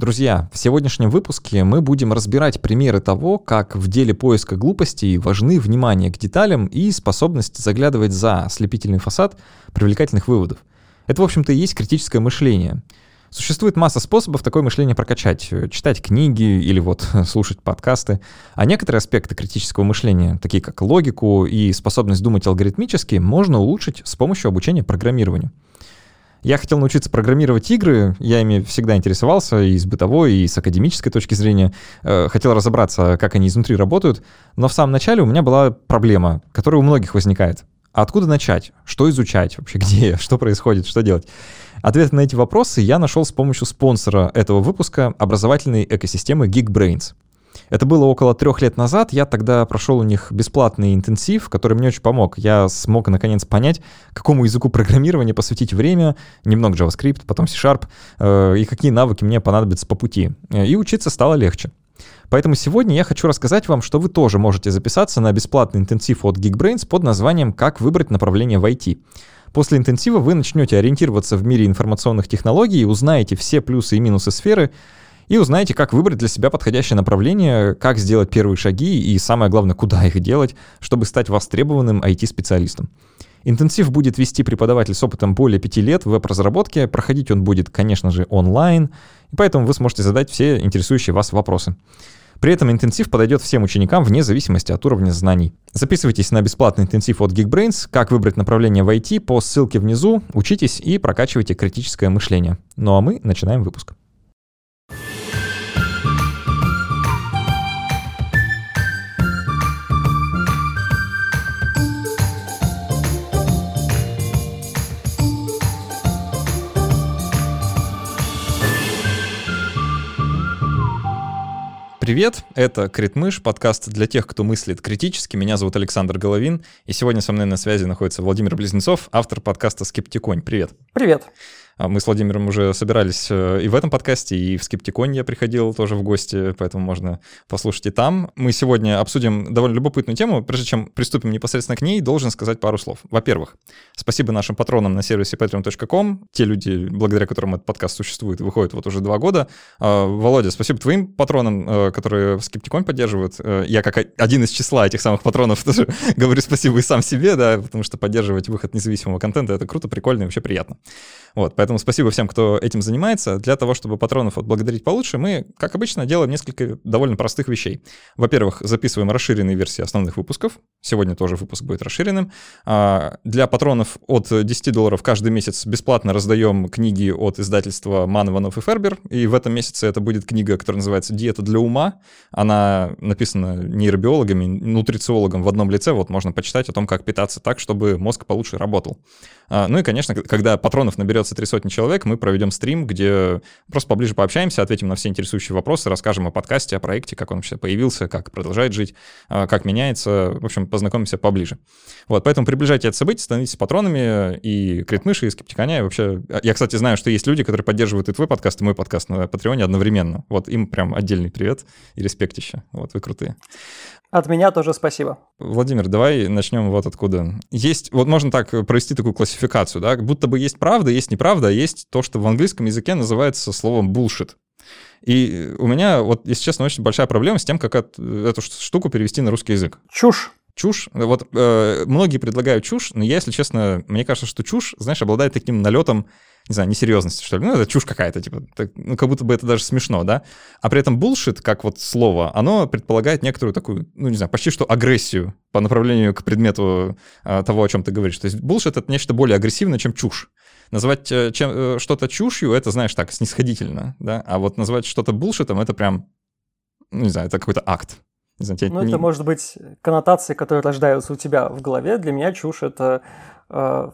Друзья, в сегодняшнем выпуске мы будем разбирать примеры того, как в деле поиска глупостей важны внимание к деталям и способность заглядывать за ослепительный фасад привлекательных выводов. Это, в общем-то, и есть критическое мышление. Существует масса способов такое мышление прокачать. Читать книги или вот слушать подкасты. А некоторые аспекты критического мышления, такие как логику и способность думать алгоритмически, можно улучшить с помощью обучения программированию. Я хотел научиться программировать игры, я ими всегда интересовался и с бытовой, и с академической точки зрения. Э, хотел разобраться, как они изнутри работают, но в самом начале у меня была проблема, которая у многих возникает. А откуда начать? Что изучать? Вообще где? Что происходит? Что делать? Ответы на эти вопросы я нашел с помощью спонсора этого выпуска образовательной экосистемы Geekbrains. Это было около трех лет назад. Я тогда прошел у них бесплатный интенсив, который мне очень помог. Я смог наконец понять, какому языку программирования посвятить время, немного JavaScript, потом C-Sharp, э, и какие навыки мне понадобятся по пути. И учиться стало легче. Поэтому сегодня я хочу рассказать вам, что вы тоже можете записаться на бесплатный интенсив от Geekbrains под названием «Как выбрать направление в IT». После интенсива вы начнете ориентироваться в мире информационных технологий, узнаете все плюсы и минусы сферы, и узнаете, как выбрать для себя подходящее направление, как сделать первые шаги и, самое главное, куда их делать, чтобы стать востребованным IT-специалистом. Интенсив будет вести преподаватель с опытом более пяти лет в веб-разработке. Проходить он будет, конечно же, онлайн, поэтому вы сможете задать все интересующие вас вопросы. При этом интенсив подойдет всем ученикам вне зависимости от уровня знаний. Записывайтесь на бесплатный интенсив от Geekbrains «Как выбрать направление в IT» по ссылке внизу, учитесь и прокачивайте критическое мышление. Ну а мы начинаем выпуск. Привет, это Критмыш, подкаст для тех, кто мыслит критически. Меня зовут Александр Головин, и сегодня со мной на связи находится Владимир Близнецов, автор подкаста «Скептиконь». Привет. Привет. А мы с Владимиром уже собирались э, и в этом подкасте, и в Скептиконе я приходил тоже в гости, поэтому можно послушать и там. Мы сегодня обсудим довольно любопытную тему. Прежде чем приступим непосредственно к ней, должен сказать пару слов. Во-первых, спасибо нашим патронам на сервисе patreon.com. Те люди, благодаря которым этот подкаст существует, выходит вот уже два года. А, Володя, спасибо твоим патронам, э, которые Скептикон поддерживают. Э, я как один из числа этих самых патронов тоже говорю спасибо и сам себе, да, потому что поддерживать выход независимого контента — это круто, прикольно и вообще приятно. Вот, поэтому спасибо всем, кто этим занимается. Для того, чтобы патронов отблагодарить получше, мы, как обычно, делаем несколько довольно простых вещей. Во-первых, записываем расширенные версии основных выпусков. Сегодня тоже выпуск будет расширенным. А, для патронов от 10 долларов каждый месяц бесплатно раздаем книги от издательства Ман, Иванов и Фербер. И в этом месяце это будет книга, которая называется «Диета для ума». Она написана нейробиологами, нутрициологом в одном лице. Вот можно почитать о том, как питаться так, чтобы мозг получше работал. А, ну и, конечно, когда патронов наберется три сотни человек, мы проведем стрим, где просто поближе пообщаемся, ответим на все интересующие вопросы, расскажем о подкасте, о проекте, как он вообще появился, как продолжает жить, а, как меняется. В общем, познакомимся поближе. Вот, поэтому приближайте это событие, становитесь патронами и Критмыши, и Скептиконя. И вообще, я, кстати, знаю, что есть люди, которые поддерживают и твой подкаст, и мой подкаст на Патреоне одновременно. Вот им прям отдельный привет и респектище. Вот, вы крутые. От меня тоже спасибо. Владимир, давай начнем вот откуда. Есть, вот можно так провести такую классификацию, да, будто бы есть правда, есть неправда, а есть то, что в английском языке называется словом bullshit. И у меня, вот, если честно, очень большая проблема с тем, как эту, эту штуку перевести на русский язык. Чушь. Чушь. Вот э, многие предлагают чушь, но я, если честно, мне кажется, что чушь, знаешь, обладает таким налетом не знаю, несерьезности, что ли. Ну, это чушь какая-то, типа, так, ну, как будто бы это даже смешно, да? А при этом bullshit, как вот слово, оно предполагает некоторую такую, ну, не знаю, почти что агрессию по направлению к предмету а, того, о чем ты говоришь. То есть bullshit — это нечто более агрессивное, чем чушь. Называть э, чем, э, что-то чушью — это, знаешь, так, снисходительно, да? А вот назвать что-то bullshit — это прям, ну, не знаю, это какой-то акт. Не знаю, ну, не... это может быть коннотации, которые рождаются у тебя в голове. Для меня чушь — это э,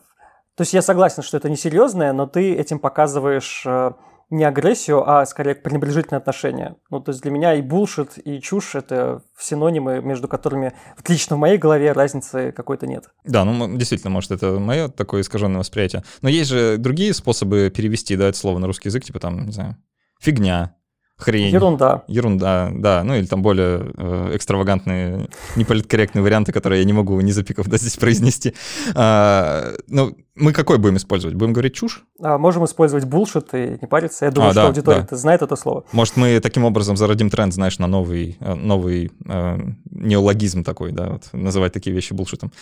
то есть я согласен, что это несерьезное, но ты этим показываешь э, не агрессию, а скорее пренебрежительное отношение. Ну, то есть для меня и булшит, и чушь — это синонимы, между которыми лично в моей голове разницы какой-то нет. Да, ну, действительно, может, это мое такое искаженное восприятие. Но есть же другие способы перевести, да, это слово на русский язык, типа там, не знаю, фигня, хрень. Ерунда. Ерунда, да. Ну или там более э, экстравагантные, неполиткорректные варианты, которые я не могу не запиков да, здесь произнести. А, ну, мы какой будем использовать? Будем говорить чушь? А, можем использовать булшит и не париться. Я думаю, а, что да, аудитория да. знает это слово. Может, мы таким образом зародим тренд, знаешь, на новый, э, новый э, неологизм такой, да, вот, называть такие вещи булшитом.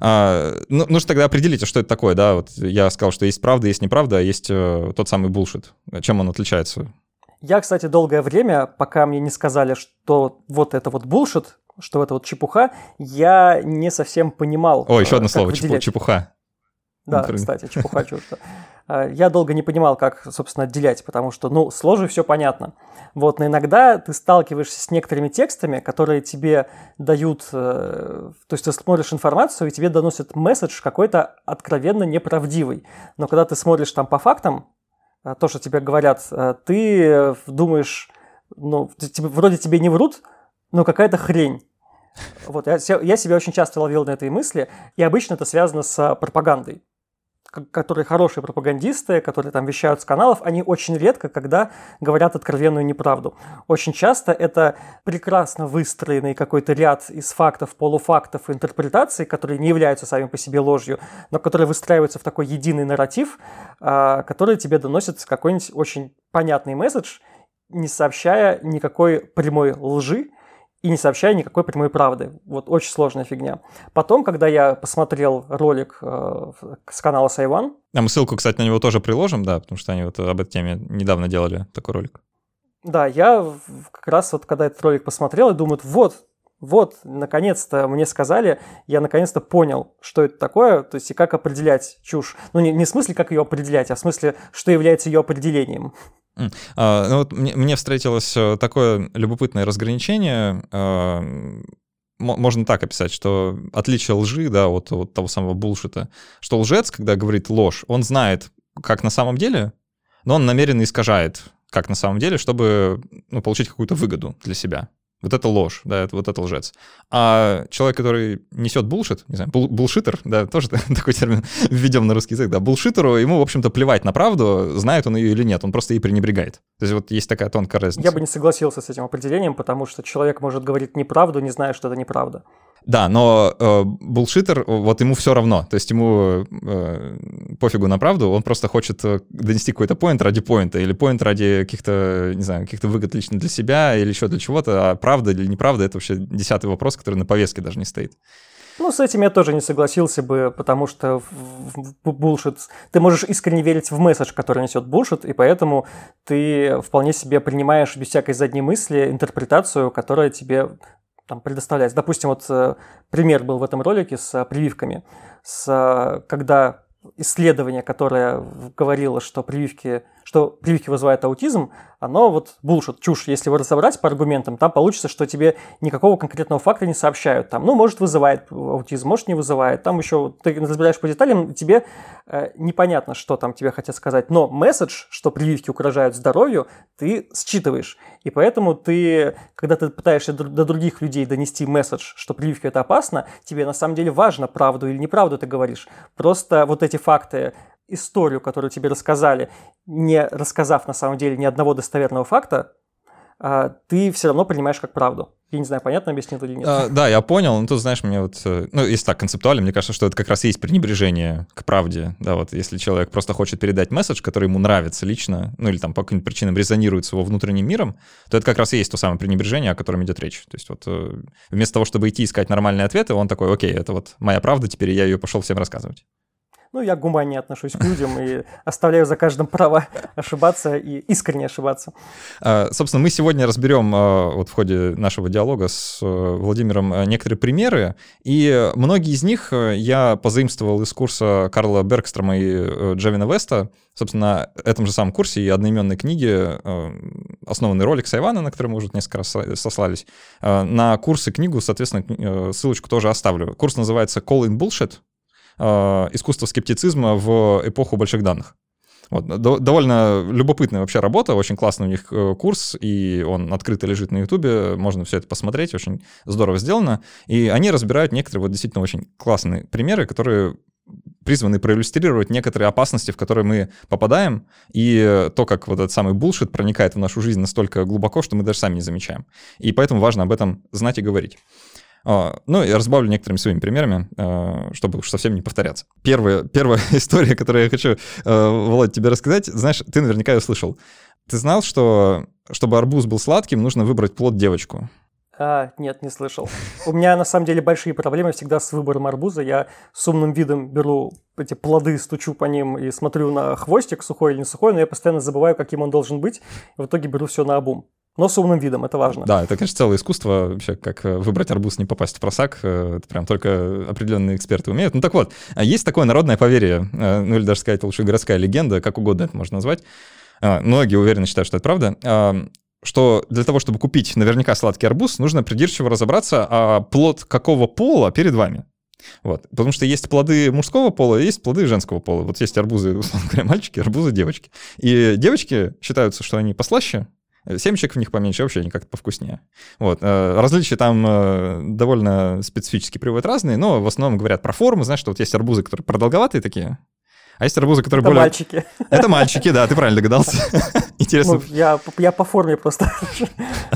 А, ну, нужно тогда определить, а что это такое, да, вот я сказал, что есть правда, есть неправда, а есть э, тот самый булшит. Чем он отличается? Я, кстати, долгое время, пока мне не сказали, что вот это вот булшит, что это вот чепуха, я не совсем понимал. О, еще одно слово, выделять. чепуха. Да, Например. кстати, чепуха чушь. А, я долго не понимал, как, собственно, отделять, потому что, ну, с ложью все понятно. Вот, но иногда ты сталкиваешься с некоторыми текстами, которые тебе дают, э, то есть ты смотришь информацию, и тебе доносят месседж какой-то откровенно неправдивый. Но когда ты смотришь там по фактам, то, что тебе говорят, а, ты думаешь, ну, тебе, вроде тебе не врут, но какая-то хрень. Вот, я, я себя очень часто ловил на этой мысли, и обычно это связано с пропагандой которые хорошие пропагандисты, которые там вещают с каналов, они очень редко, когда говорят откровенную неправду. Очень часто это прекрасно выстроенный какой-то ряд из фактов, полуфактов, интерпретаций, которые не являются сами по себе ложью, но которые выстраиваются в такой единый нарратив, а, который тебе доносит какой-нибудь очень понятный месседж, не сообщая никакой прямой лжи, и не сообщая никакой прямой правды. Вот очень сложная фигня. Потом, когда я посмотрел ролик э, с канала Сайван... А мы ссылку, кстати, на него тоже приложим, да, потому что они вот об этой теме недавно делали такой ролик. Да, я как раз вот когда этот ролик посмотрел, и думаю, вот, вот, наконец-то мне сказали, я наконец-то понял, что это такое, то есть и как определять чушь. Ну, не, не в смысле, как ее определять, а в смысле, что является ее определением. А, ну вот мне, встретилось э, такое любопытное разграничение. А, можно так описать, что отличие лжи, да, от, от того самого булшита, что лжец, когда говорит ложь, он знает, как на самом деле, но он намеренно искажает, как на самом деле, чтобы ну, получить какую-то выгоду для себя. Вот это ложь, да, это, вот это лжец. А человек, который несет булшит, не знаю, бул, булшитер, да, тоже такой термин введем на русский язык, да, булшитеру ему, в общем-то, плевать на правду, знает он ее или нет, он просто ей пренебрегает. То есть вот есть такая тонкая разница. Я бы не согласился с этим определением, потому что человек может говорить неправду, не зная, что это неправда. Да, но э, булшитер, вот ему все равно. То есть ему э, пофигу на правду, он просто хочет э, донести какой-то поинт ради поинта, или поинт ради каких-то, не знаю, каких-то выгод лично для себя, или еще для чего-то. А правда или неправда, это вообще десятый вопрос, который на повестке даже не стоит. Ну, с этим я тоже не согласился бы, потому что булшит... Ты можешь искренне верить в месседж, который несет булшит, и поэтому ты вполне себе принимаешь без всякой задней мысли интерпретацию, которая тебе там предоставляется. Допустим, вот э, пример был в этом ролике с э, прививками, с, э, когда исследование, которое говорило, что прививки, что прививки вызывают аутизм, оно вот булшит, чушь. Если его разобрать по аргументам, там получится, что тебе никакого конкретного факта не сообщают. Там, ну, может, вызывает аутизм, может, не вызывает. Там еще ты разбираешь по деталям, тебе э, непонятно, что там тебе хотят сказать. Но месседж, что прививки угрожают здоровью, ты считываешь. И поэтому ты, когда ты пытаешься до других людей донести месседж, что прививки это опасно, тебе на самом деле важно, правду или неправду ты говоришь. Просто вот эти факты историю, которую тебе рассказали, не рассказав на самом деле ни одного достоверного факта, а, ты все равно принимаешь как правду. Я не знаю, понятно объяснил или нет. А, да, я понял. Ну, тут, знаешь, мне вот... Э, ну, если так концептуально, мне кажется, что это как раз и есть пренебрежение к правде. Да, вот если человек просто хочет передать месседж, который ему нравится лично, ну, или там по каким-то причинам резонирует с его внутренним миром, то это как раз и есть то самое пренебрежение, о котором идет речь. То есть вот э, вместо того, чтобы идти искать нормальные ответы, он такой, окей, это вот моя правда, теперь я ее пошел всем рассказывать. Ну, я гуманнее отношусь к людям и оставляю за каждым право ошибаться и искренне ошибаться. А, собственно, мы сегодня разберем а, вот в ходе нашего диалога с э, Владимиром э, некоторые примеры, и многие из них э, я позаимствовал из курса Карла Бергстрома и Джевина Веста. Собственно, на этом же самом курсе и одноименной книге основанный ролик Сайвана, на который мы уже несколько раз сослались. На курс и книгу, соответственно, ссылочку тоже оставлю. Курс называется Call in Bullshit, искусство скептицизма в эпоху больших данных. Вот, довольно любопытная вообще работа, очень классный у них э, курс, и он открыто лежит на Ютубе, можно все это посмотреть, очень здорово сделано. И они разбирают некоторые вот действительно очень классные примеры, которые призваны проиллюстрировать некоторые опасности, в которые мы попадаем, и то, как вот этот самый булшит проникает в нашу жизнь настолько глубоко, что мы даже сами не замечаем. И поэтому важно об этом знать и говорить. А, ну, я разбавлю некоторыми своими примерами, а, чтобы уж совсем не повторяться. Первая, первая история, которую я хочу, а, Володь, тебе рассказать, знаешь, ты наверняка ее слышал. Ты знал, что чтобы арбуз был сладким, нужно выбрать плод девочку? А, нет, не слышал. У меня на самом деле большие проблемы всегда с выбором арбуза. Я с умным видом беру эти плоды, стучу по ним и смотрю на хвостик, сухой или не сухой, но я постоянно забываю, каким он должен быть, и в итоге беру все на обум. Но с умным видом, это важно. Да, это, конечно, целое искусство вообще, как э, выбрать арбуз, не попасть в просак. Э, это прям только определенные эксперты умеют. Ну так вот, а есть такое народное поверье, э, ну или даже сказать лучше городская легенда, как угодно это можно назвать. Многие уверенно считают, что это правда что для того, чтобы купить наверняка сладкий арбуз, нужно придирчиво разобраться, а плод какого пола перед вами. Вот. Потому что есть плоды мужского пола, есть плоды женского пола. Вот есть арбузы, условно говоря, мальчики, арбузы девочки. И девочки считаются, что они послаще, семечек в них поменьше, вообще они как-то повкуснее. Вот. Э, различия там э, довольно специфически приводят разные, но в основном говорят про форму. Знаешь, что вот есть арбузы, которые продолговатые такие, а есть арбузы, которые это более... мальчики. Это мальчики, да, ты правильно догадался. Интересно. Ну, я, я по форме просто.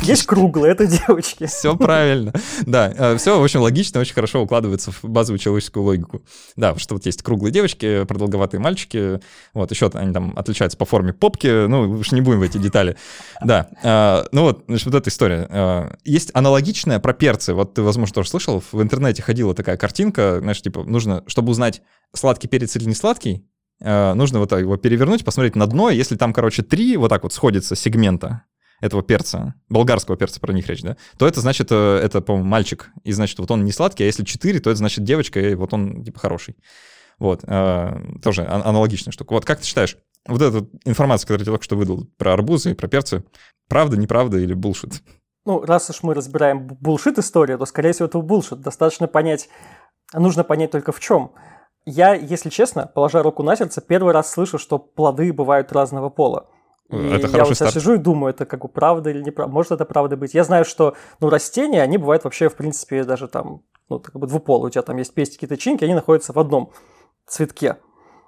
Есть круглые, это девочки. Все правильно. Да, э, все очень логично, очень хорошо укладывается в базовую человеческую логику. Да, что вот есть круглые девочки, продолговатые мальчики, вот еще они там отличаются по форме попки, ну, уж не будем в эти детали. Да, э, ну вот, значит, вот эта история. Э, есть аналогичная про перцы, вот ты, возможно, тоже слышал, в интернете ходила такая картинка, знаешь, типа, нужно, чтобы узнать, сладкий перец или не сладкий, нужно вот его перевернуть, посмотреть на дно, если там, короче, три вот так вот сходится сегмента этого перца, болгарского перца, про них речь, да, то это значит, э, это, по-моему, мальчик, и значит, вот он не сладкий, а если четыре, то это значит девочка, и вот он, типа, хороший. Вот, э, тоже аналогичная штука. Вот как ты считаешь, вот эта информация, которую я только что выдал про арбузы и про перцы, правда, неправда или булшит? Ну, раз уж мы разбираем булшит историю, то, скорее всего, это булшит. Достаточно понять, нужно понять только в чем. Я, если честно, положа руку на сердце, первый раз слышу, что плоды бывают разного пола. И это я вот сейчас сижу и думаю, это как бы правда или неправда. Может это правда быть. Я знаю, что ну, растения, они бывают вообще, в принципе, даже там, ну, как бы двуполые. У тебя там есть пестики, тычинки, они находятся в одном цветке.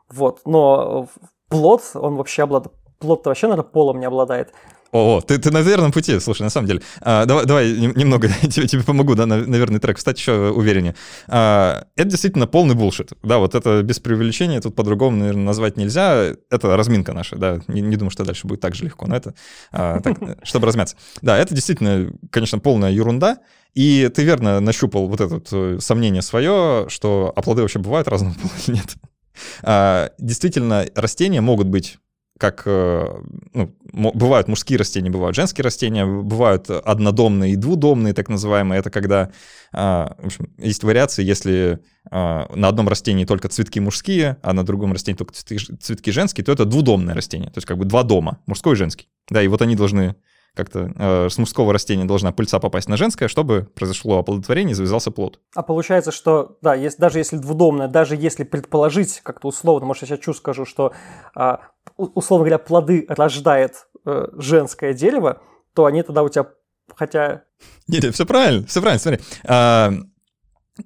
Вот. Но плод, он вообще обладает... Плод-то вообще, наверное, полом не обладает. О, ты, ты на верном пути, слушай, на самом деле. А, давай, давай немного тебе, тебе помогу, да, на, на верный трек встать еще увереннее. А, это действительно полный булшит. Да, вот это без преувеличения, тут по-другому, наверное, назвать нельзя. Это разминка наша, да. Не, не думаю, что дальше будет так же легко, но это а, так, чтобы размяться. Да, это действительно, конечно, полная ерунда. И ты верно нащупал вот это э, сомнение свое, что а плоды вообще бывают разного пола или нет. А, действительно, растения могут быть как э, ну, бывают мужские растения, бывают женские растения, бывают однодомные и двудомные, так называемые. Это когда а, в общем, есть вариации, если а, на одном растении только цветки мужские, а на другом растении только цветки женские, то это двудомное растение, то есть как бы два дома, мужской и женский. Да, и вот они должны как-то э, с мужского растения должна пыльца попасть на женское, чтобы произошло оплодотворение и завязался плод. А получается, что, да, есть, даже если двудомное, даже если предположить как-то условно, может, я сейчас чуть скажу, что, э, условно говоря, плоды рождает э, женское дерево, то они тогда у тебя, хотя... Нет, нет, все правильно, все правильно, смотри. А,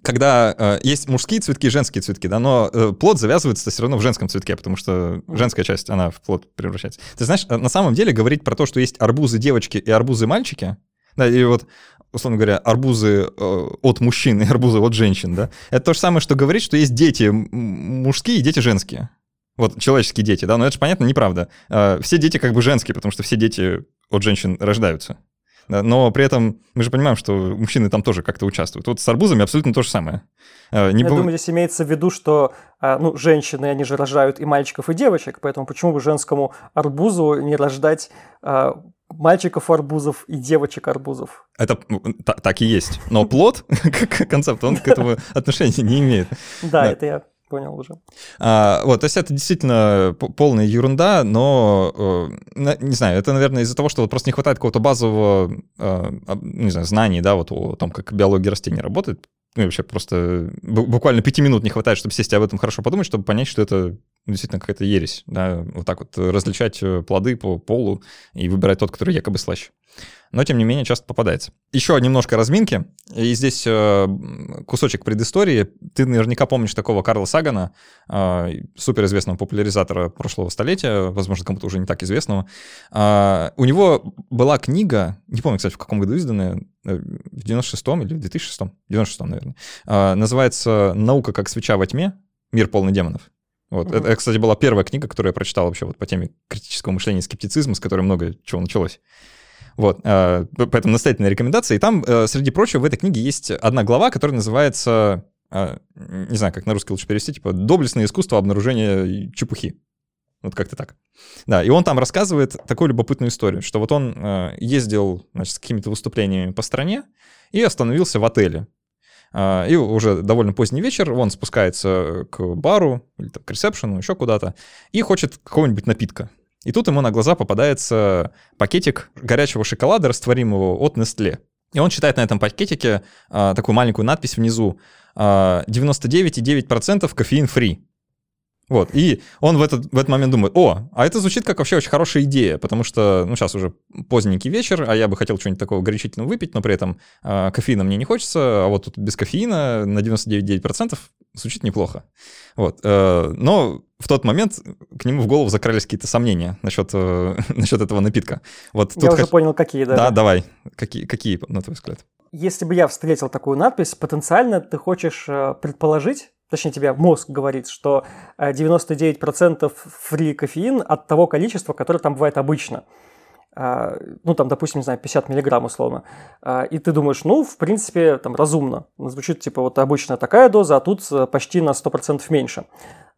когда э, есть мужские цветки и женские цветки, да, но э, плод завязывается все равно в женском цветке, потому что женская часть, она в плод превращается. Ты знаешь, э, на самом деле говорить про то, что есть арбузы девочки и арбузы мальчики, да, и вот, условно говоря, арбузы э, от мужчин и арбузы от женщин, да, это то же самое, что говорить, что есть дети мужские и дети женские. Вот человеческие дети, да, но это же понятно, неправда. Э, все дети как бы женские, потому что все дети от женщин рождаются но при этом мы же понимаем, что мужчины там тоже как-то участвуют. Вот с арбузами абсолютно то же самое. Э, не Я б... думаю, здесь имеется в виду, что а, ну, женщины, они же рожают и мальчиков, и девочек, поэтому почему бы женскому арбузу не рождать а, мальчиков арбузов и девочек арбузов. Это так и есть. Но плод, как концепт, он к этому отношения не имеет. Да, это я понял уже. А, вот, то есть это действительно полная ерунда, но, э, не знаю, это, наверное, из-за того, что вот просто не хватает какого-то базового, э, не знаю, знаний, да, вот о том, как биология растений работает. Ну, вообще просто буквально пяти минут не хватает, чтобы сесть и об этом хорошо подумать, чтобы понять, что это действительно какая-то ересь, да, вот так вот различать плоды по полу и выбирать тот, который якобы слаще но тем не менее часто попадается. Еще немножко разминки, и здесь э, кусочек предыстории. Ты наверняка помнишь такого Карла Сагана, э, суперизвестного популяризатора прошлого столетия, возможно, кому-то уже не так известного. Э, у него была книга, не помню, кстати, в каком году изданная, в 96-м или в 2006-м, 96-м, наверное, называется «Наука как свеча во тьме. Мир полный демонов». Вот. Mm-hmm. Это, кстати, была первая книга, которую я прочитал вообще вот по теме критического мышления и скептицизма, с которой много чего началось. Вот, э, поэтому настоятельная рекомендация. И там, э, среди прочего, в этой книге есть одна глава, которая называется, э, не знаю, как на русский лучше перевести, типа «Доблестное искусство обнаружения чепухи». Вот как-то так. Да, и он там рассказывает такую любопытную историю, что вот он ездил, значит, с какими-то выступлениями по стране и остановился в отеле. И уже довольно поздний вечер, он спускается к бару или там, к ресепшену, еще куда-то, и хочет какого-нибудь напитка. И тут ему на глаза попадается пакетик горячего шоколада растворимого от Nestle. И он читает на этом пакетике а, такую маленькую надпись внизу. А, 99,9% кофеин-фри. Вот, и он в этот, в этот момент думает, о, а это звучит как вообще очень хорошая идея, потому что, ну, сейчас уже поздненький вечер, а я бы хотел что-нибудь такого горячительного выпить, но при этом э, кофеина мне не хочется, а вот тут без кофеина на 99,9% звучит неплохо. Вот, э, но в тот момент к нему в голову закрались какие-то сомнения насчет, э, насчет этого напитка. Вот я уже х... понял, какие, да. Да, давай. Какие, какие, на твой взгляд? Если бы я встретил такую надпись, потенциально ты хочешь э, предположить, точнее тебе мозг говорит, что 99% э, фри кофеин от того количества, которое там бывает обычно. А, ну, там, допустим, не знаю, 50 миллиграмм условно, а, и ты думаешь, ну, в принципе, там, разумно. Звучит, типа, вот обычно такая доза, а тут почти на 100% меньше.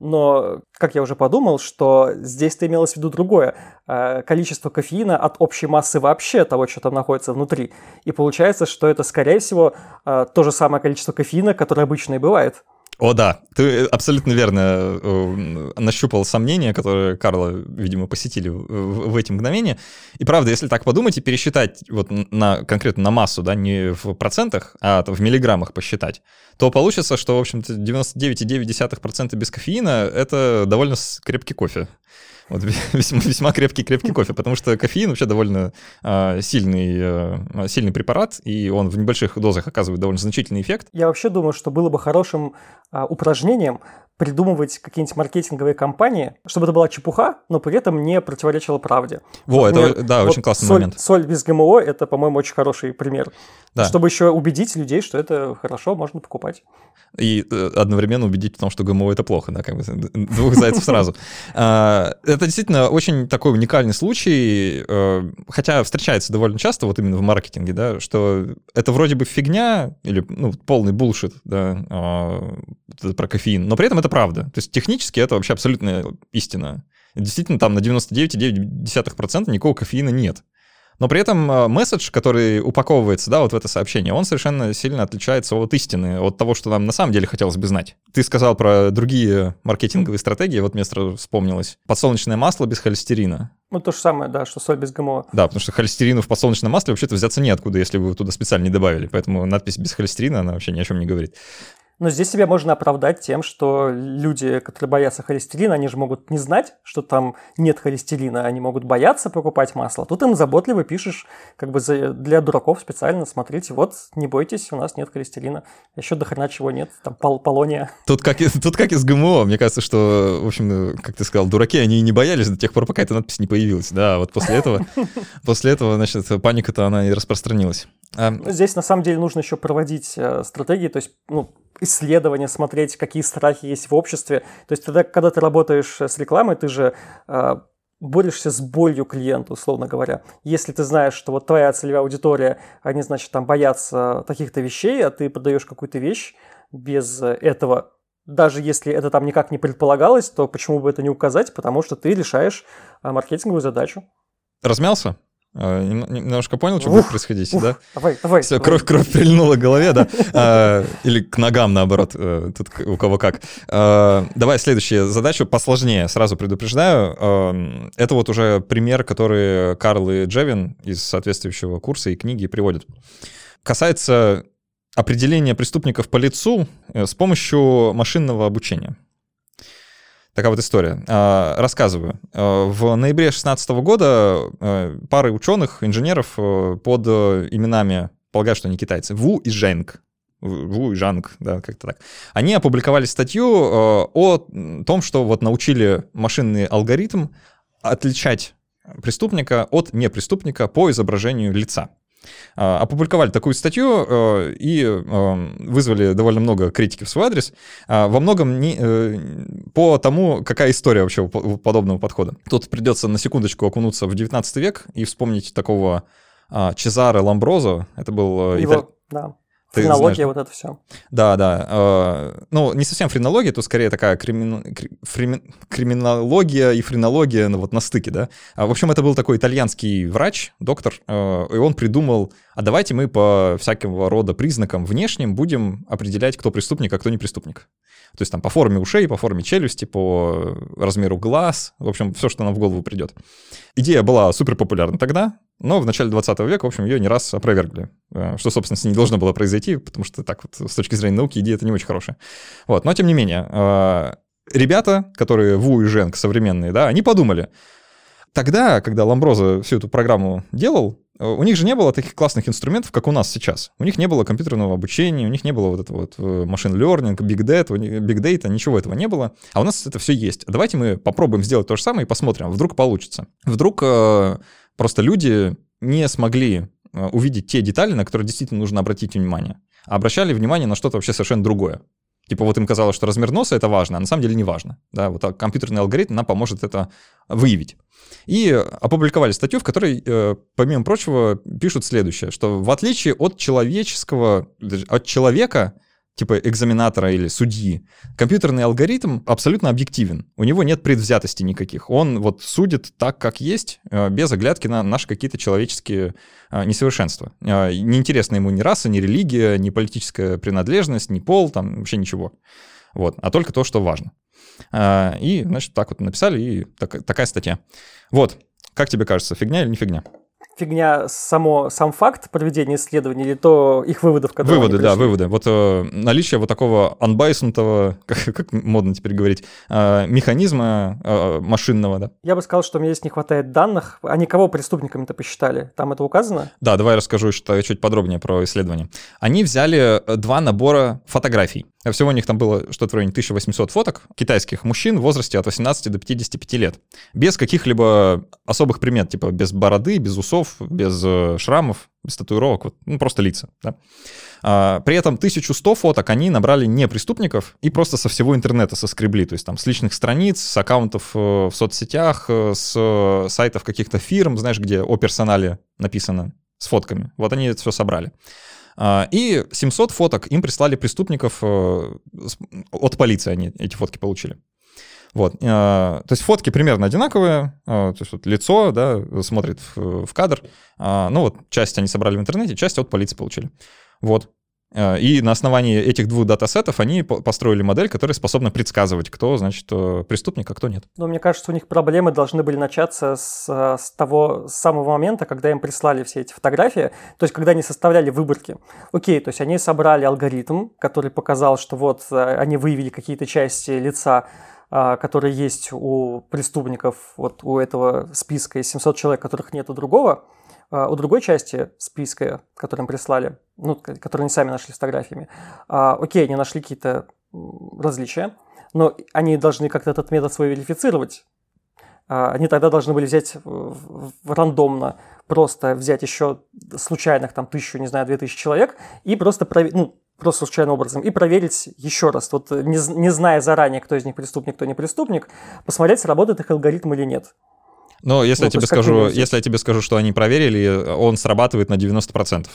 Но, как я уже подумал, что здесь-то имелось в виду другое. А, количество кофеина от общей массы вообще того, что там находится внутри. И получается, что это, скорее всего, то же самое количество кофеина, которое обычно и бывает. О, да, ты абсолютно верно э, нащупал сомнения, которые Карла, видимо, посетили в эти мгновения. И правда, если так подумать и пересчитать вот на, конкретно на массу, да, не в процентах, а в миллиграммах посчитать, то получится, что, в общем-то, 99,9% без кофеина — это довольно крепкий кофе. Вот весьма, весьма крепкий-крепкий кофе, потому что кофеин вообще довольно э, сильный, э, сильный препарат, и он в небольших дозах оказывает довольно значительный эффект. Я вообще думаю, что было бы хорошим э, упражнением придумывать какие-нибудь маркетинговые кампании, чтобы это была чепуха, но при этом не противоречила правде. Во, Например, это, да, вот очень классный соль, момент. Соль без ГМО – это, по-моему, очень хороший пример. Да. Чтобы еще убедить людей, что это хорошо, можно покупать. И э, одновременно убедить в том, что ГМО – это плохо, да, как бы двух зайцев сразу. Это действительно очень такой уникальный случай, э, хотя встречается довольно часто вот именно в маркетинге, да, что это вроде бы фигня или ну, полный булшит, да, а, про кофеин, но при этом это правда. То есть технически это вообще абсолютная истина. Действительно, там на 99,9% никакого кофеина нет. Но при этом э, месседж, который упаковывается, да, вот в это сообщение, он совершенно сильно отличается от истины, от того, что нам на самом деле хотелось бы знать. Ты сказал про другие маркетинговые стратегии, вот мне сразу вспомнилось. Подсолнечное масло без холестерина. Ну, то же самое, да, что соль без ГМО. Да, потому что холестерину в подсолнечном масле вообще-то взяться неоткуда, если вы туда специально не добавили. Поэтому надпись без холестерина, она вообще ни о чем не говорит. Но здесь себя можно оправдать тем, что люди, которые боятся холестерина, они же могут не знать, что там нет холестерина, они могут бояться покупать масло. Тут им заботливо пишешь, как бы для дураков специально, смотрите, вот, не бойтесь, у нас нет холестерина. Еще до хрена чего нет, там пол полония. Тут как, тут как и с ГМО, мне кажется, что, в общем, как ты сказал, дураки, они не боялись до тех пор, пока эта надпись не появилась. Да, вот после этого, после этого, значит, паника-то она и распространилась. Здесь, на самом деле, нужно еще проводить э, стратегии, то есть, ну, исследования, смотреть, какие страхи есть в обществе. То есть тогда, когда ты работаешь с рекламой, ты же э, борешься с болью клиента, условно говоря. Если ты знаешь, что вот твоя целевая аудитория, они, значит, там боятся таких-то вещей, а ты продаешь какую-то вещь без этого, даже если это там никак не предполагалось, то почему бы это не указать? Потому что ты решаешь маркетинговую задачу. Размялся? А, немножко понял, что ух, будет происходить, ух, да? Давай, давай. Все, кровь, кровь прильнула к голове, да? А, или к ногам, наоборот, э, тут у кого как. А, давай следующую задачу посложнее, сразу предупреждаю. Это вот уже пример, который Карл и Джевин из соответствующего курса и книги приводят. Касается определения преступников по лицу э, с помощью машинного обучения. Такая вот история. А, рассказываю. А, в ноябре 2016 года а, пары ученых, инженеров под именами, полагаю, что они китайцы, Ву и Женг, Ву и Жанг, да, как-то так. Они опубликовали статью о том, что вот научили машинный алгоритм отличать преступника от непреступника по изображению лица. А, опубликовали такую статью э, и э, вызвали довольно много критики в свой адрес. А, во многом не, э, по тому, какая история вообще у подобного подхода. Тут придется на секундочку окунуться в 19 век и вспомнить такого а, Чезаре Ламброзо. Это был... Его, италь... да. Ты френология, знаешь, вот это все. Да, да. Э, ну, не совсем френология, тут скорее такая кримин, кри, криминология и френология ну, вот на стыке, да. А, в общем, это был такой итальянский врач, доктор, э, и он придумал, а давайте мы по всякого рода признакам внешним будем определять, кто преступник, а кто не преступник. То есть там по форме ушей, по форме челюсти, по размеру глаз, в общем, все, что нам в голову придет. Идея была супер популярна тогда, но в начале 20 века, в общем, ее не раз опровергли, э, что, собственно, с ней не должно было произойти, потому что так вот с точки зрения науки идея это не очень хорошая. Вот, но тем не менее, э, ребята, которые Ву и Женг современные, да, они подумали, тогда, когда Ламброза всю эту программу делал, э, у них же не было таких классных инструментов, как у нас сейчас. У них не было компьютерного обучения, у них не было вот этого вот машин learning, big data, big data, ничего этого не было. А у нас это все есть. Давайте мы попробуем сделать то же самое и посмотрим, вдруг получится. Вдруг Просто люди не смогли э, увидеть те детали, на которые действительно нужно обратить внимание. А обращали внимание на что-то вообще совершенно другое. Типа вот им казалось, что размер носа это важно, а на самом деле не важно. Да, вот компьютерный алгоритм нам поможет это выявить. И опубликовали статью, в которой, э, помимо прочего, пишут следующее, что в отличие от человеческого, от человека, типа экзаменатора или судьи, компьютерный алгоритм абсолютно объективен. У него нет предвзятости никаких. Он вот судит так, как есть, э, без оглядки на наши какие-то человеческие э, несовершенства. Э, неинтересна ему ни раса, ни религия, ни политическая принадлежность, ни пол, там вообще ничего. Вот, а только то, что важно. И, значит, так вот написали, и так, такая статья. Вот, как тебе кажется, фигня или не фигня? Фигня само, сам факт проведения исследований или то их выводов, которые Выводы, да, выводы. Вот э, наличие вот такого unbiasedного, как, как модно теперь говорить, э, механизма э, машинного, да. Я бы сказал, что мне здесь не хватает данных. Они кого преступниками-то посчитали? Там это указано? Да, давай расскажу что, чуть подробнее про исследование. Они взяли э, два набора фотографий. Всего у них там было что-то в районе 1800 фоток китайских мужчин в возрасте от 18 до 55 лет. Без каких-либо особых примет, типа без бороды, без усов, без э, шрамов, без татуировок, вот, ну, просто лица. Да? А, при этом 1100 фоток они набрали не преступников и просто со всего интернета соскребли, то есть там с личных страниц, с аккаунтов э, в соцсетях, э, с сайтов каких-то фирм, знаешь, где о персонале написано с фотками. Вот они это все собрали. А, и 700 фоток им прислали преступников э, от полиции, они эти фотки получили. Вот, а, то есть фотки примерно одинаковые, а, то есть вот лицо, да, смотрит в, кадр, ну вот часть они собрали в интернете, часть от полиции получили. Вот, Э, и на основании этих двух датасетов они построили модель, которая способна предсказывать, кто, значит, э, преступник, а кто нет. Но мне кажется, у них проблемы должны были начаться с, э, с того с самого момента, когда им прислали все эти фотографии, то есть когда они составляли выборки. Окей, то есть они собрали алгоритм, который показал, что вот они выявили какие-то части лица, которые есть у преступников, вот у этого списка из 700 человек, которых нет у другого, у другой части списка, который им прислали, ну, который они сами нашли фотографиями, а, окей, они нашли какие-то различия, но они должны как-то этот метод свой верифицировать. А, они тогда должны были взять рандомно, просто взять еще случайных там тысячу, не знаю, две тысячи человек и просто проверить, ну, просто случайным образом, и проверить еще раз, вот не, не зная заранее, кто из них преступник, кто не преступник, посмотреть, сработает их алгоритм или нет. Но если ну, я тебе скажу, если я тебе скажу, что они проверили, он срабатывает на 90%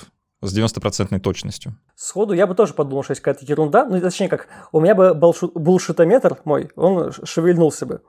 с 90% точностью. Сходу я бы тоже подумал, что есть какая-то ерунда. Ну, точнее, как, у меня бы булшитометр мой, он шевельнулся бы.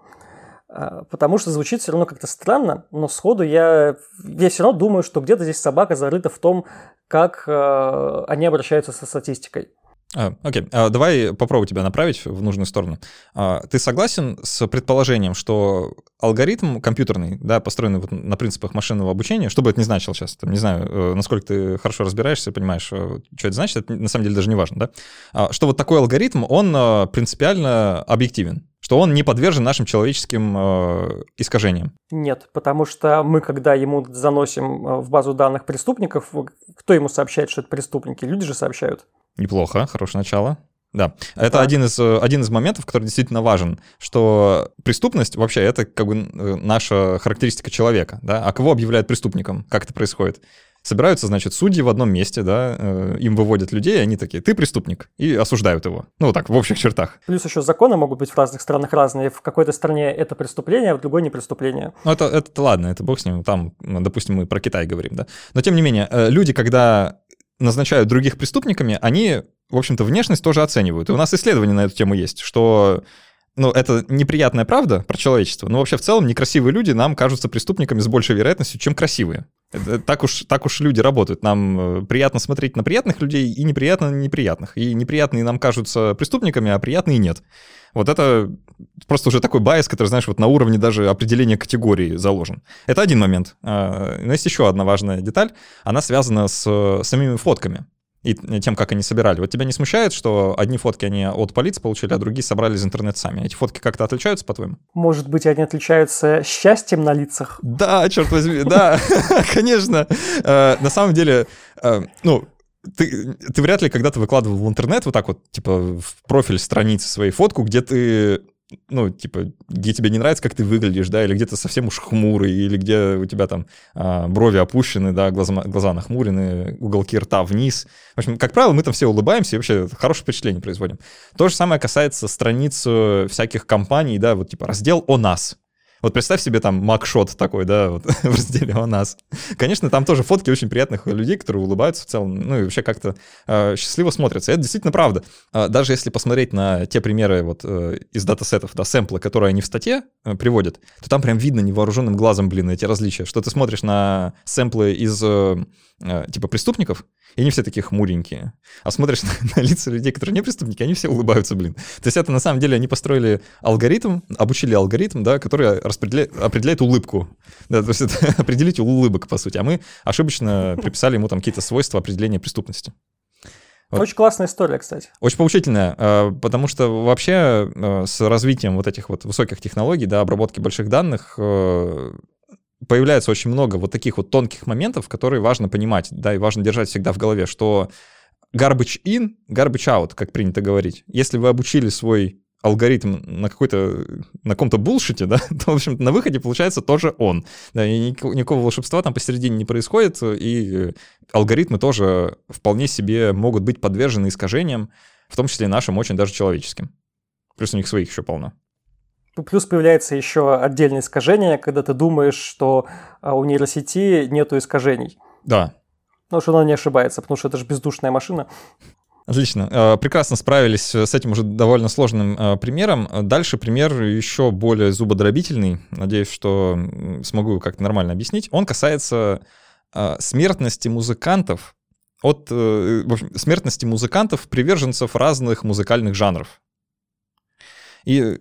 А, потому что звучит все равно как-то странно, но сходу я, я все равно думаю, что где-то здесь собака зарыта в том, как э, они обращаются со статистикой. А, окей, а, давай попробую тебя направить в нужную сторону. А, ты согласен с предположением, что алгоритм компьютерный, да, построенный вот на принципах машинного обучения, что бы это ни значило сейчас, там, не знаю, э, насколько ты хорошо разбираешься, понимаешь, э, что это значит, это на самом деле даже не важно, да, а, что вот такой алгоритм, он э, принципиально объективен, что он не подвержен нашим человеческим э, искажениям. Нет, потому что мы, когда ему заносим в базу данных преступников, кто ему сообщает, что это преступники? Люди же сообщают. Неплохо, хорошее начало. Да, это да. Один, из, э, один из моментов, который действительно важен, что преступность вообще это как бы э, наша характеристика человека, да, а кого объявляют преступником, как это происходит? Собираются, значит, судьи в одном месте, да, э, им выводят людей, и они такие, ты преступник, и осуждают его. Ну, вот так, в общих чертах. Плюс еще законы могут быть в разных странах разные. В какой-то стране это преступление, а в другой не преступление. Ну, это, это ладно, это бог с ним. Там, допустим, мы про Китай говорим, да. Но, тем не менее, люди, когда назначают других преступниками, они в общем-то, внешность тоже оценивают. И у нас исследования на эту тему есть, что ну, это неприятная правда про человечество, но вообще в целом некрасивые люди нам кажутся преступниками с большей вероятностью, чем красивые. Так, уж, так уж люди работают. Нам э, приятно смотреть на приятных людей и неприятно на неприятных. И неприятные нам кажутся преступниками, а приятные нет. Вот это просто уже такой байс, который, знаешь, вот на уровне даже определения категории заложен. Это один момент. А, но есть еще одна важная деталь. Она связана с э, самими фотками и тем, как они собирали. Вот тебя не смущает, что одни фотки они от полиции получили, а другие собрали из интернета сами? Эти фотки как-то отличаются, по-твоему? Может быть, они отличаются счастьем на лицах? Да, черт возьми, да, конечно. Э, на самом деле, э, ну, ты, ты вряд ли когда-то выкладывал в интернет вот так вот, типа, в профиль страницы своей фотку, где ты ну, типа, где тебе не нравится, как ты выглядишь, да, или где-то совсем уж хмурый, или где у тебя там а, брови опущены, да, глаза, глаза нахмурены, уголки рта вниз. В общем, как правило, мы там все улыбаемся и вообще хорошее впечатление производим. То же самое касается страниц э, всяких компаний, да, вот типа раздел «О нас». Вот представь себе там макшот такой, да, вот в разделе о нас. Конечно, там тоже фотки очень приятных людей, которые улыбаются в целом, ну и вообще как-то э, счастливо смотрятся. И это действительно правда. Э, даже если посмотреть на те примеры вот э, из датасетов, да, сэмплы, которые они в статье э, приводят, то там прям видно невооруженным глазом, блин, эти различия. Что ты смотришь на сэмплы из э, э, типа преступников, и они все такие хмуренькие. А смотришь на, на лица людей, которые не преступники, они все улыбаются, блин. То есть это на самом деле они построили алгоритм, обучили алгоритм, да, который распределяет, определяет улыбку. Да, то есть это определитель улыбок, по сути. А мы ошибочно приписали ему там какие-то свойства определения преступности. Вот. Очень классная история, кстати. Очень поучительная, э, потому что вообще э, с развитием вот этих вот высоких технологий, да, обработки больших данных, э, появляется очень много вот таких вот тонких моментов, которые важно понимать, да, и важно держать всегда в голове, что garbage in, garbage out, как принято говорить. Если вы обучили свой алгоритм на какой-то, на каком-то булшите, да, то, в общем на выходе получается тоже он. Да, и никакого, волшебства там посередине не происходит, и алгоритмы тоже вполне себе могут быть подвержены искажениям, в том числе нашим, очень даже человеческим. Плюс у них своих еще полно. Плюс появляется еще отдельное искажение, когда ты думаешь, что а, у нейросети нету искажений. Да. Ну, что она не ошибается, потому что это же бездушная машина. Отлично. Э, прекрасно справились с этим уже довольно сложным э, примером. Дальше пример еще более зубодробительный. Надеюсь, что смогу как-то нормально объяснить. Он касается э, смертности музыкантов от в общем, смертности музыкантов, приверженцев разных музыкальных жанров. И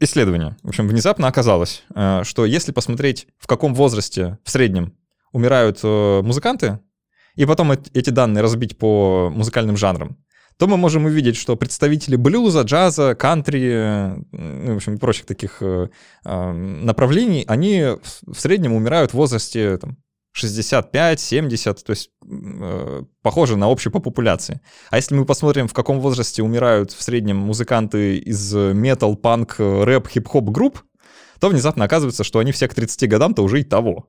исследование. В общем, внезапно оказалось, что если посмотреть, в каком возрасте в среднем умирают музыканты, и потом эти данные разбить по музыкальным жанрам, то мы можем увидеть, что представители блюза, джаза, кантри, ну, в общем, прочих таких э, направлений, они в среднем умирают в возрасте там, 65-70, то есть э, похоже на общую по популяции. А если мы посмотрим, в каком возрасте умирают в среднем музыканты из метал, панк, рэп, хип-хоп групп, то внезапно оказывается, что они все к 30 годам-то уже и того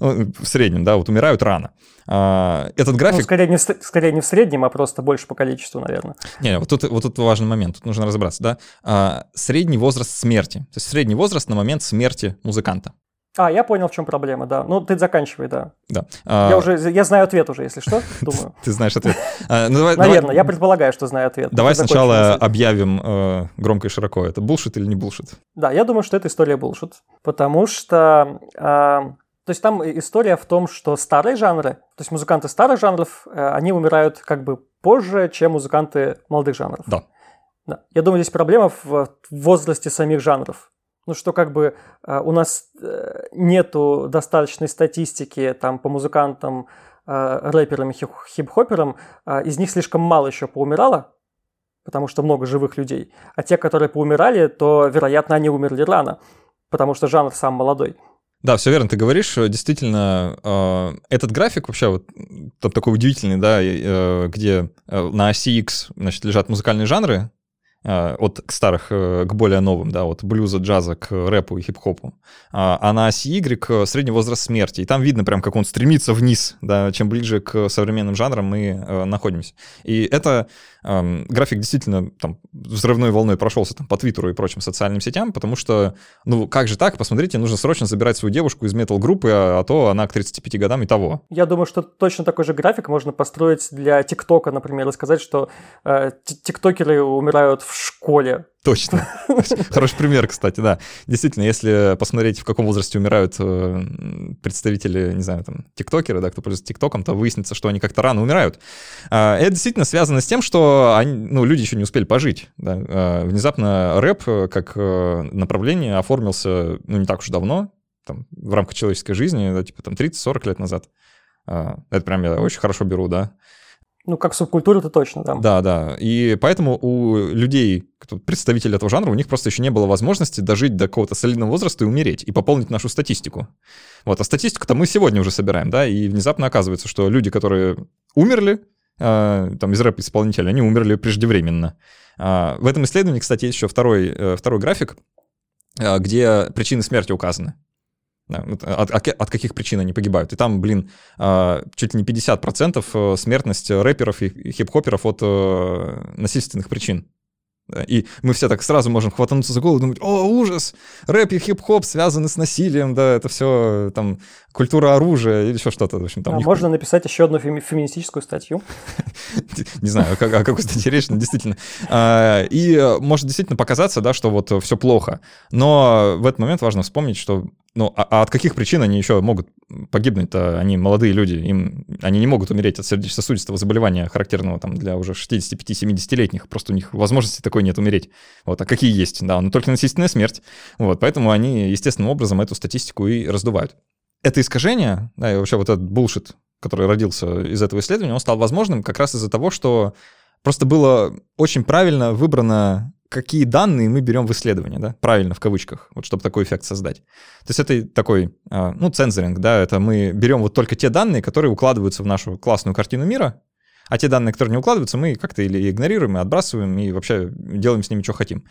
ну, в среднем, да, вот умирают рано. А, этот ну, график... Ну, скорее, не в, скорее не в среднем, а просто больше по количеству, наверное. Не, вот тут, вот тут важный момент, тут нужно разобраться, да. А, средний возраст смерти, то есть средний возраст на момент смерти музыканта. А, я понял, в чем проблема, да. Ну, ты заканчивай, да. Да. Я а... уже, я знаю ответ уже, если что, думаю. Ты знаешь ответ. А, ну, давай, Наверное, давай... я предполагаю, что знаю ответ. Давай сначала объявим э, громко и широко, это булшит или не булшит? Да, я думаю, что это история булшит, потому что... Э, то есть там история в том, что старые жанры, то есть музыканты старых жанров, э, они умирают как бы позже, чем музыканты молодых жанров. Да. да. Я думаю, здесь проблема в возрасте самих жанров. Ну что как бы э, у нас э, нету достаточной статистики там по музыкантам, рэперам и хип-хоперам, из них слишком мало еще поумирало, потому что много живых людей. А те, которые поумирали, то, вероятно, они умерли рано, потому что жанр сам молодой. Да, все верно, ты говоришь. Действительно, э, этот график вообще вот там такой удивительный, да, э, где э, на оси X, значит, лежат музыкальные жанры, а, от старых э, к более новым, да, от блюза, джаза к рэпу и хип-хопу. А, а на оси Y средний возраст смерти. И там видно прям, как он стремится вниз, да, чем ближе к современным жанрам мы э, находимся. И это э, график действительно там взрывной волной прошелся там по Твиттеру и прочим социальным сетям, потому что, ну, как же так, посмотрите, нужно срочно забирать свою девушку из метал-группы, а, а то она к 35 годам и того. Я думаю, что точно такой же график можно построить для ТикТока, например, и сказать, что э, тиктокеры умирают в школе. Точно. Хороший пример, кстати, да. Действительно, если посмотреть, в каком возрасте умирают э, представители, не знаю, там, тиктокеры, да, кто пользуется тиктоком, то выяснится, что они как-то рано умирают. А, это действительно связано с тем, что они, ну, люди еще не успели пожить. Да. А, внезапно рэп э, как э, направление оформился, ну, не так уж давно, там, в рамках человеческой жизни, да, типа там 30-40 лет назад. А, это прям я очень хорошо беру, да. Ну, как субкультура, это точно, да. Да, да. И поэтому у людей, представителей этого жанра, у них просто еще не было возможности дожить до какого-то солидного возраста и умереть, и пополнить нашу статистику. Вот, а статистику-то мы сегодня уже собираем, да, и внезапно оказывается, что люди, которые умерли, э, там, из рэп-исполнителей, они умерли преждевременно. Э, в этом исследовании, кстати, есть еще второй, э, второй график, э, где причины смерти указаны. Да, от, от каких причин они погибают. И там, блин, а, чуть ли не 50% э, смертность рэперов и хип-хоперов от э, насильственных причин. И мы все так сразу можем хватануться за голову и думать, о, ужас, рэп и хип-хоп связаны с насилием, да, это все там культура оружия или еще что-то. В общем, там а них... можно написать еще одну феми- феминистическую статью? Не знаю, о какой статье речь, но действительно. А, и может действительно показаться, да, что вот все плохо. Но в этот момент важно вспомнить, что ну, а, а от каких причин они еще могут погибнуть-то? Они молодые люди, им, они не могут умереть от сердечно-сосудистого заболевания, характерного там для уже 65-70-летних. Просто у них возможности такой нет умереть. Вот, а какие есть? Да, но только насильственная смерть. Вот, поэтому они естественным образом эту статистику и раздувают. Это искажение, да, и вообще вот этот булшит, который родился из этого исследования, он стал возможным как раз из-за того, что просто было очень правильно выбрано какие данные мы берем в исследование, да, правильно, в кавычках, вот чтобы такой эффект создать. То есть это такой, а, ну, цензоринг, да, это мы берем вот только те данные, которые укладываются в нашу классную картину мира, а те данные, которые не укладываются, мы как-то или игнорируем, и отбрасываем, и вообще делаем с ними, что хотим.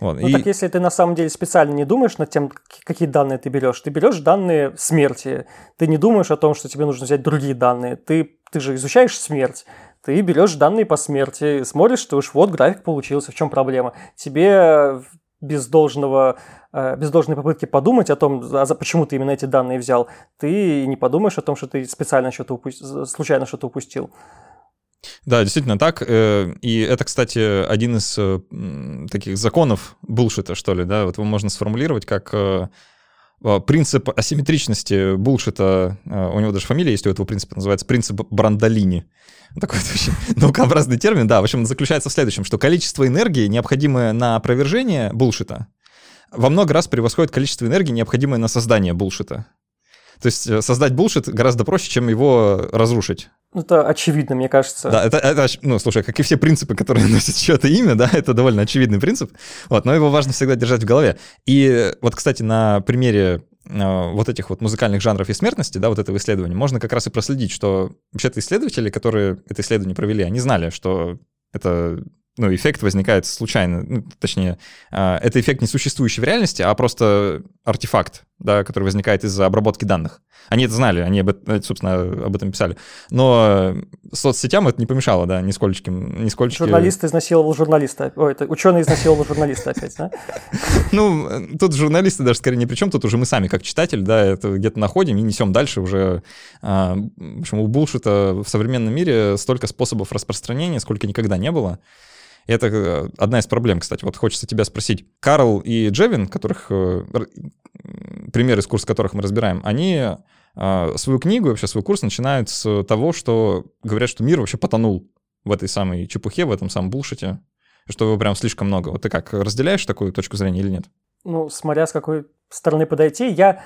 Вот. Ну и... так если ты на самом деле специально не думаешь над тем, какие данные ты берешь, ты берешь данные смерти, ты не думаешь о том, что тебе нужно взять другие данные, ты, ты же изучаешь смерть, ты берешь данные по смерти, смотришь, что уж вот график получился, в чем проблема. Тебе без должного э, без должной попытки подумать о том, а почему ты именно эти данные взял, ты не подумаешь о том, что ты специально что-то упустил, случайно что-то упустил. Да, действительно так. Э, и это, кстати, один из э, таких законов булшита, что ли, да, вот его можно сформулировать как принцип асимметричности булшита, у него даже фамилия есть у этого принципа, называется принцип Брандолини. Такой очень наукообразный термин, да. В общем, заключается в следующем, что количество энергии, необходимое на опровержение булшита, во много раз превосходит количество энергии, необходимое на создание булшита. То есть э, создать булшит гораздо проще, чем его разрушить. Ну, это очевидно, мне кажется. Да, это, это, ну, слушай, как и все принципы, которые носят чье-то имя, да, это довольно очевидный принцип, вот, но его важно всегда держать в голове. И вот, кстати, на примере э, вот этих вот музыкальных жанров и смертности, да, вот этого исследования, можно как раз и проследить, что вообще-то исследователи, которые это исследование провели, они знали, что это ну, эффект возникает случайно, ну, точнее, а, это эффект не существующий в реальности, а просто артефакт, да, который возникает из-за обработки данных. Они это знали, они, об, собственно, об этом писали. Но соцсетям это не помешало, да, нисколько. нисколько... Журналист изнасиловал журналиста. Ой, это ученый изнасиловал журналиста опять, да? Ну, тут журналисты даже скорее ни при чем, тут уже мы сами, как читатель, да, это где-то находим и несем дальше уже. А, в общем, у булшита в современном мире столько способов распространения, сколько никогда не было. Это э, одна из проблем, кстати. Вот хочется тебя спросить. Карл и Джевин, которых, э, примеры из курса которых мы разбираем, они э, свою книгу, вообще свой курс начинают с того, что говорят, что мир вообще потонул в этой самой чепухе, в этом самом булшите, что его прям слишком много. Вот ты как, разделяешь такую точку зрения или нет? Ну, смотря с какой стороны подойти, я,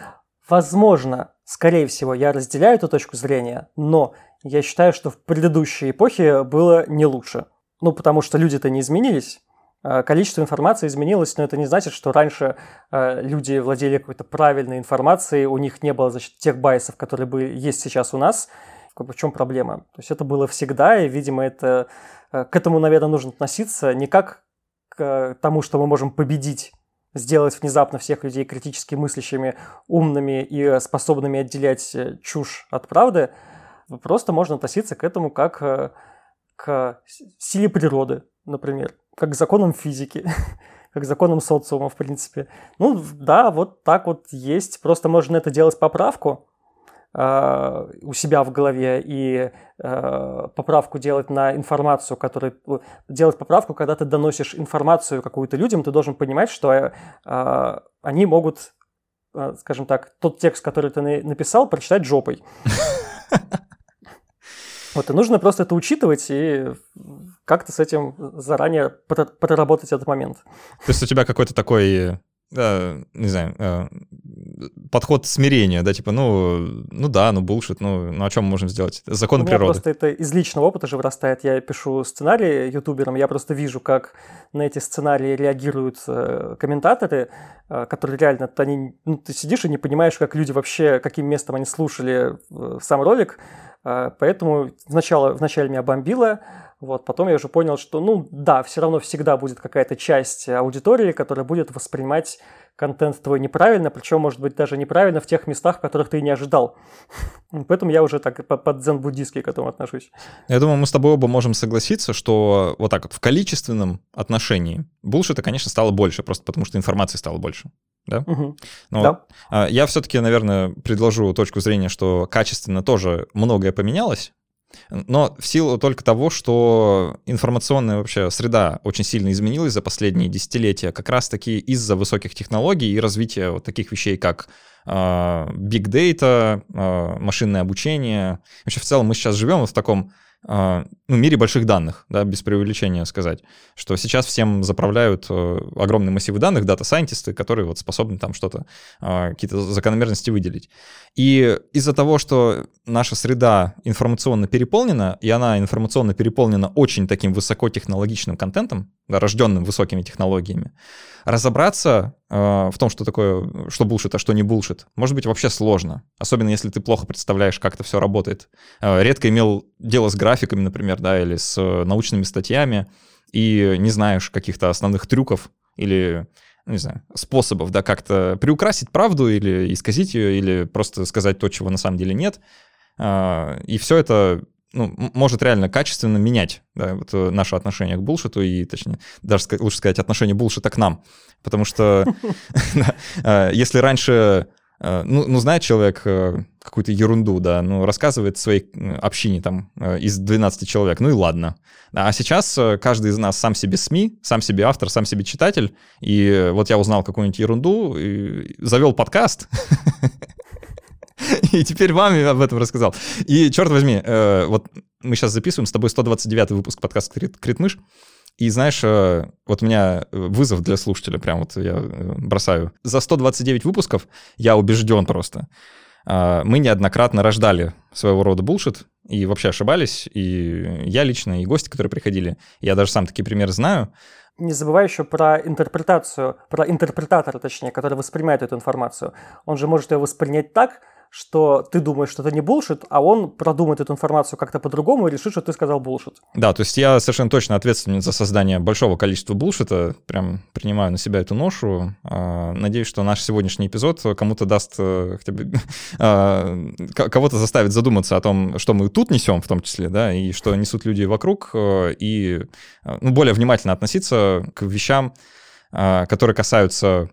возможно, скорее всего, я разделяю эту точку зрения, но я считаю, что в предыдущей эпохе было не лучше. Ну, потому что люди-то не изменились. Э, количество информации изменилось, но это не значит, что раньше э, люди владели какой-то правильной информацией, у них не было значит, тех байсов, которые бы есть сейчас у нас. В чем проблема? То есть это было всегда, и, видимо, это, к этому, наверное, нужно относиться не как к тому, что мы можем победить сделать внезапно всех людей критически мыслящими, умными и способными отделять чушь от правды, просто можно относиться к этому как к силе природы, например, как к законам физики, как к законам социума, в принципе. Ну, да, вот так вот есть. Просто можно это делать поправку э, у себя в голове и э, поправку делать на информацию, которую... Делать поправку, когда ты доносишь информацию какую-то людям, ты должен понимать, что э, они могут, э, скажем так, тот текст, который ты написал, прочитать жопой. Вот, и нужно просто это учитывать и как-то с этим заранее проработать этот момент. То есть у тебя какой-то такой, да, не знаю, э, подход смирения, да, типа, ну, ну да, ну булшит, ну, ну о чем мы можем сделать? Закон у меня природы. просто это из личного опыта же вырастает. Я пишу сценарии ютуберам, я просто вижу, как на эти сценарии реагируют э, комментаторы, э, которые реально, они, ну, ты сидишь и не понимаешь, как люди вообще, каким местом они слушали сам ролик, поэтому сначала, вначале меня бомбило, вот, потом я уже понял, что, ну да, все равно всегда будет какая-то часть аудитории, которая будет воспринимать контент твой неправильно, причем, может быть, даже неправильно в тех местах, которых ты не ожидал. Поэтому я уже так под дзен-буддистски к этому отношусь. Я думаю, мы с тобой оба можем согласиться, что вот так вот в количественном отношении булшита, конечно, стало больше, просто потому что информации стало больше да? Угу. Ну, да. Вот. Я все-таки, наверное, предложу точку зрения, что качественно тоже многое поменялось, но в силу только того, что информационная вообще среда очень сильно изменилась за последние десятилетия, как раз-таки из-за высоких технологий и развития вот таких вещей, как uh, big data, uh, машинное обучение. Вообще в целом мы сейчас живем в таком а, ну, мире больших данных, да, без преувеличения сказать, что сейчас всем заправляют э, огромные массивы данных, дата-сайентисты, которые вот способны там что-то, а, какие-то закономерности выделить. И из-за того, что наша среда информационно переполнена, и она информационно переполнена очень таким высокотехнологичным контентом, рожденным высокими технологиями, разобраться э, в том, что такое, что булшит, а что не булшит, может быть вообще сложно. Особенно если ты плохо представляешь, как это все работает. Э, редко имел дело с графиками, например, да, или с э, научными статьями, и не знаешь каких-то основных трюков или не знаю, способов, да, как-то приукрасить правду или исказить ее, или просто сказать то, чего на самом деле нет. Э, и все это ну, может реально качественно менять да, вот э, наше отношение к булшиту и, точнее, даже лучше сказать, отношение булшита к нам. Потому что э, если раньше э, ну, ну, знает человек какую-то ерунду, да, ну, рассказывает своей общине там из 12 человек, ну и ладно. А сейчас каждый из нас сам себе СМИ, сам себе автор, сам себе читатель, и вот я узнал какую-нибудь ерунду, завел подкаст, И теперь вам об этом рассказал. И, черт возьми, э, вот мы сейчас записываем с тобой 129 выпуск подкаста «Критмыш», и знаешь, э, вот у меня вызов для слушателя, прям вот я э, бросаю. За 129 выпусков я убежден просто. Мы неоднократно рождали своего рода булшит и вообще ошибались. И я лично, и гости, которые приходили, я даже сам такие примеры знаю. Не забывай еще про интерпретацию, про интерпретатора, точнее, который воспринимает эту информацию. Он же может ее воспринять так, что ты думаешь, что это не булшит, а он продумает эту информацию как-то по-другому и решит, что ты сказал булшит. Да, то есть я совершенно точно ответственен за создание большого количества булшита, прям принимаю на себя эту ношу. А, надеюсь, что наш сегодняшний эпизод кому-то даст э, хотя бы а, кого-то заставит задуматься о том, что мы тут несем в том числе, да, и что несут люди вокруг, э, и э, ну, более внимательно относиться к вещам, которые касаются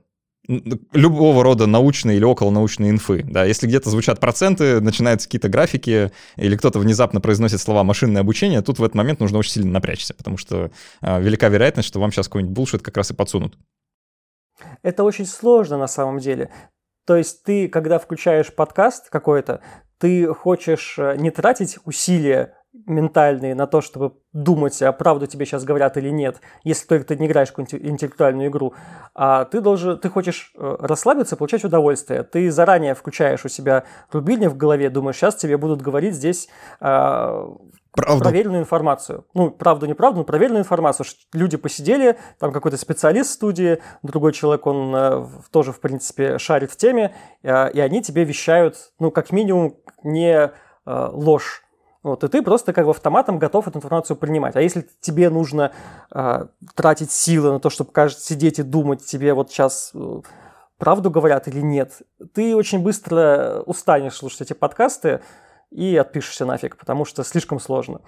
любого рода научной или околонаучной инфы. Да, если где-то звучат проценты, начинаются какие-то графики, или кто-то внезапно произносит слова машинное обучение, тут в этот момент нужно очень сильно напрячься, потому что э, велика вероятность, что вам сейчас какой-нибудь булшит как раз и подсунут. Это очень сложно на самом деле. То есть ты, когда включаешь подкаст какой-то, ты хочешь э, не тратить усилия ментальные на то, чтобы думать, а правду тебе сейчас говорят или нет, если только ты не играешь в какую-нибудь интеллектуальную игру, а ты должен, ты хочешь э, расслабиться, получать удовольствие. Ты заранее включаешь у себя рубильник в голове, думаешь, сейчас тебе будут говорить здесь правду. проверенную информацию. Ну, правду, неправду, но проверенную информацию. Люди посидели, там какой-то специалист в студии, другой человек, он э, тоже, в принципе, шарит в теме, э, и они тебе вещают, ну, как минимум, не э, ложь вот, и ты просто как бы автоматом готов эту информацию принимать. А если тебе нужно э, тратить силы на то, чтобы кажется, сидеть и думать, тебе вот сейчас э, правду говорят или нет, ты очень быстро устанешь слушать эти подкасты и отпишешься нафиг, потому что слишком сложно.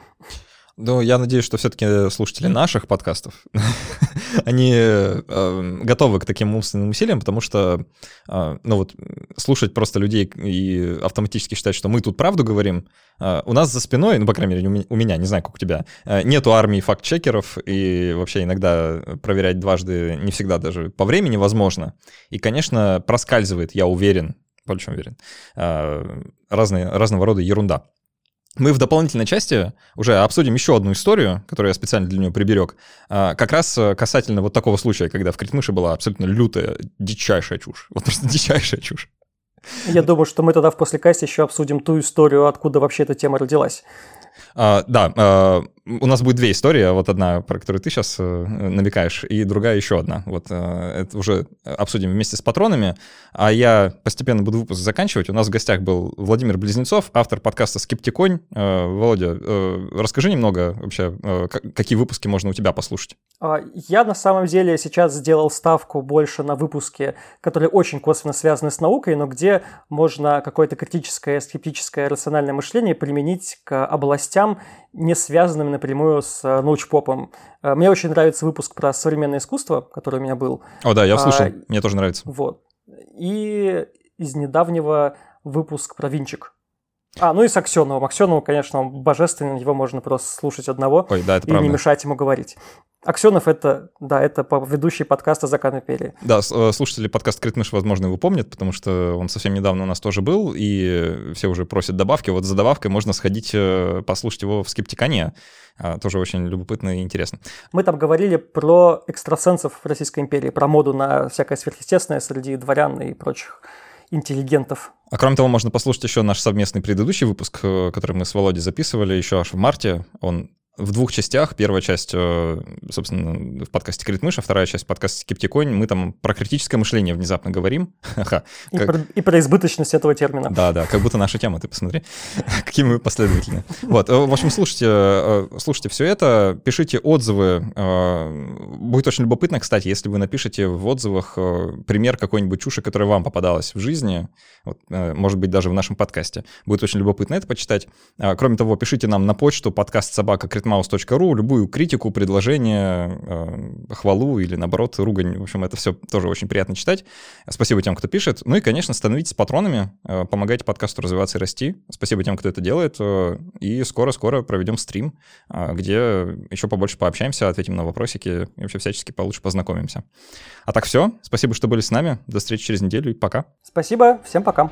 Ну, я надеюсь, что все-таки слушатели наших подкастов, они э, готовы к таким умственным усилиям, потому что, э, ну вот, слушать просто людей и автоматически считать, что мы тут правду говорим, э, у нас за спиной, ну, по крайней мере, у меня, у меня не знаю, как у тебя, э, нету армии факт-чекеров, и вообще иногда проверять дважды не всегда даже по времени возможно. И, конечно, проскальзывает, я уверен, больше уверен, э, разные, разного рода ерунда. Мы в дополнительной части уже обсудим еще одну историю, которую я специально для нее приберег, а, как раз э, касательно вот такого случая, когда в Критмыше была абсолютно лютая, дичайшая чушь. Вот просто дичайшая чушь. Я думаю, что мы тогда в послекасте еще обсудим ту историю, откуда вообще эта тема родилась. А, да, а, у нас будет две истории. Вот одна, про которую ты сейчас э, намекаешь, и другая еще одна. Вот э, это уже обсудим вместе с патронами. А я постепенно буду выпуск заканчивать. У нас в гостях был Владимир Близнецов, автор подкаста «Скептиконь». Э, Володя, расскажи немного вообще, какие выпуски можно у тебя послушать. А, я на самом деле сейчас сделал ставку больше на выпуски, которые очень косвенно связаны с наукой, но где можно какое-то критическое, скептическое, рациональное мышление применить к областям, не связанным напрямую с э, научпопом. Э, мне очень нравится выпуск про современное искусство, который у меня был. О, да, я слышал, а, мне тоже нравится. Вот. И из недавнего выпуск про винчик. А, ну и с Аксеновым. Аксенову, конечно, он божественный, его можно просто слушать одного Ой, да, это и правда. не мешать ему говорить. Аксенов это, да, это ведущий подкаста «Закан империи». Да, э, слушатели подкаста «Критмыш», возможно, его помнят, потому что он совсем недавно у нас тоже был, и все уже просят добавки. Вот за добавкой можно сходить э, послушать его в «Скептикане». А, тоже очень любопытно и интересно. Мы там говорили про экстрасенсов в Российской империи, про моду на всякое сверхъестественное среди дворян и прочих интеллигентов. А кроме того, можно послушать еще наш совместный предыдущий выпуск, э, который мы с Володей записывали еще аж в марте. Он в двух частях. Первая часть, э, собственно, в подкасте «Крит мышь», а вторая часть в подкасте «Скептиконь». Мы там про критическое мышление внезапно говорим. и, как... про, и про избыточность этого термина. Да, да, как будто наша тема, ты посмотри, какие мы последовательные. Вот, э, в общем, слушайте, э, слушайте все это, пишите отзывы. Будет очень любопытно, кстати, если вы напишете в отзывах пример какой-нибудь чуши, которая вам попадалась в жизни, вот, может быть, даже в нашем подкасте. Будет очень любопытно это почитать. Кроме того, пишите нам на почту подкаст собака critmouse.ru любую критику, предложение, э, хвалу или, наоборот, ругань. В общем, это все тоже очень приятно читать. Спасибо тем, кто пишет. Ну и, конечно, становитесь патронами, э, помогайте подкасту развиваться и расти. Спасибо тем, кто это делает. Э, и скоро-скоро проведем стрим, где еще побольше пообщаемся, ответим на вопросики и вообще всячески получше познакомимся. А так все. Спасибо, что были с нами. До встречи через неделю и пока. Спасибо. Всем пока.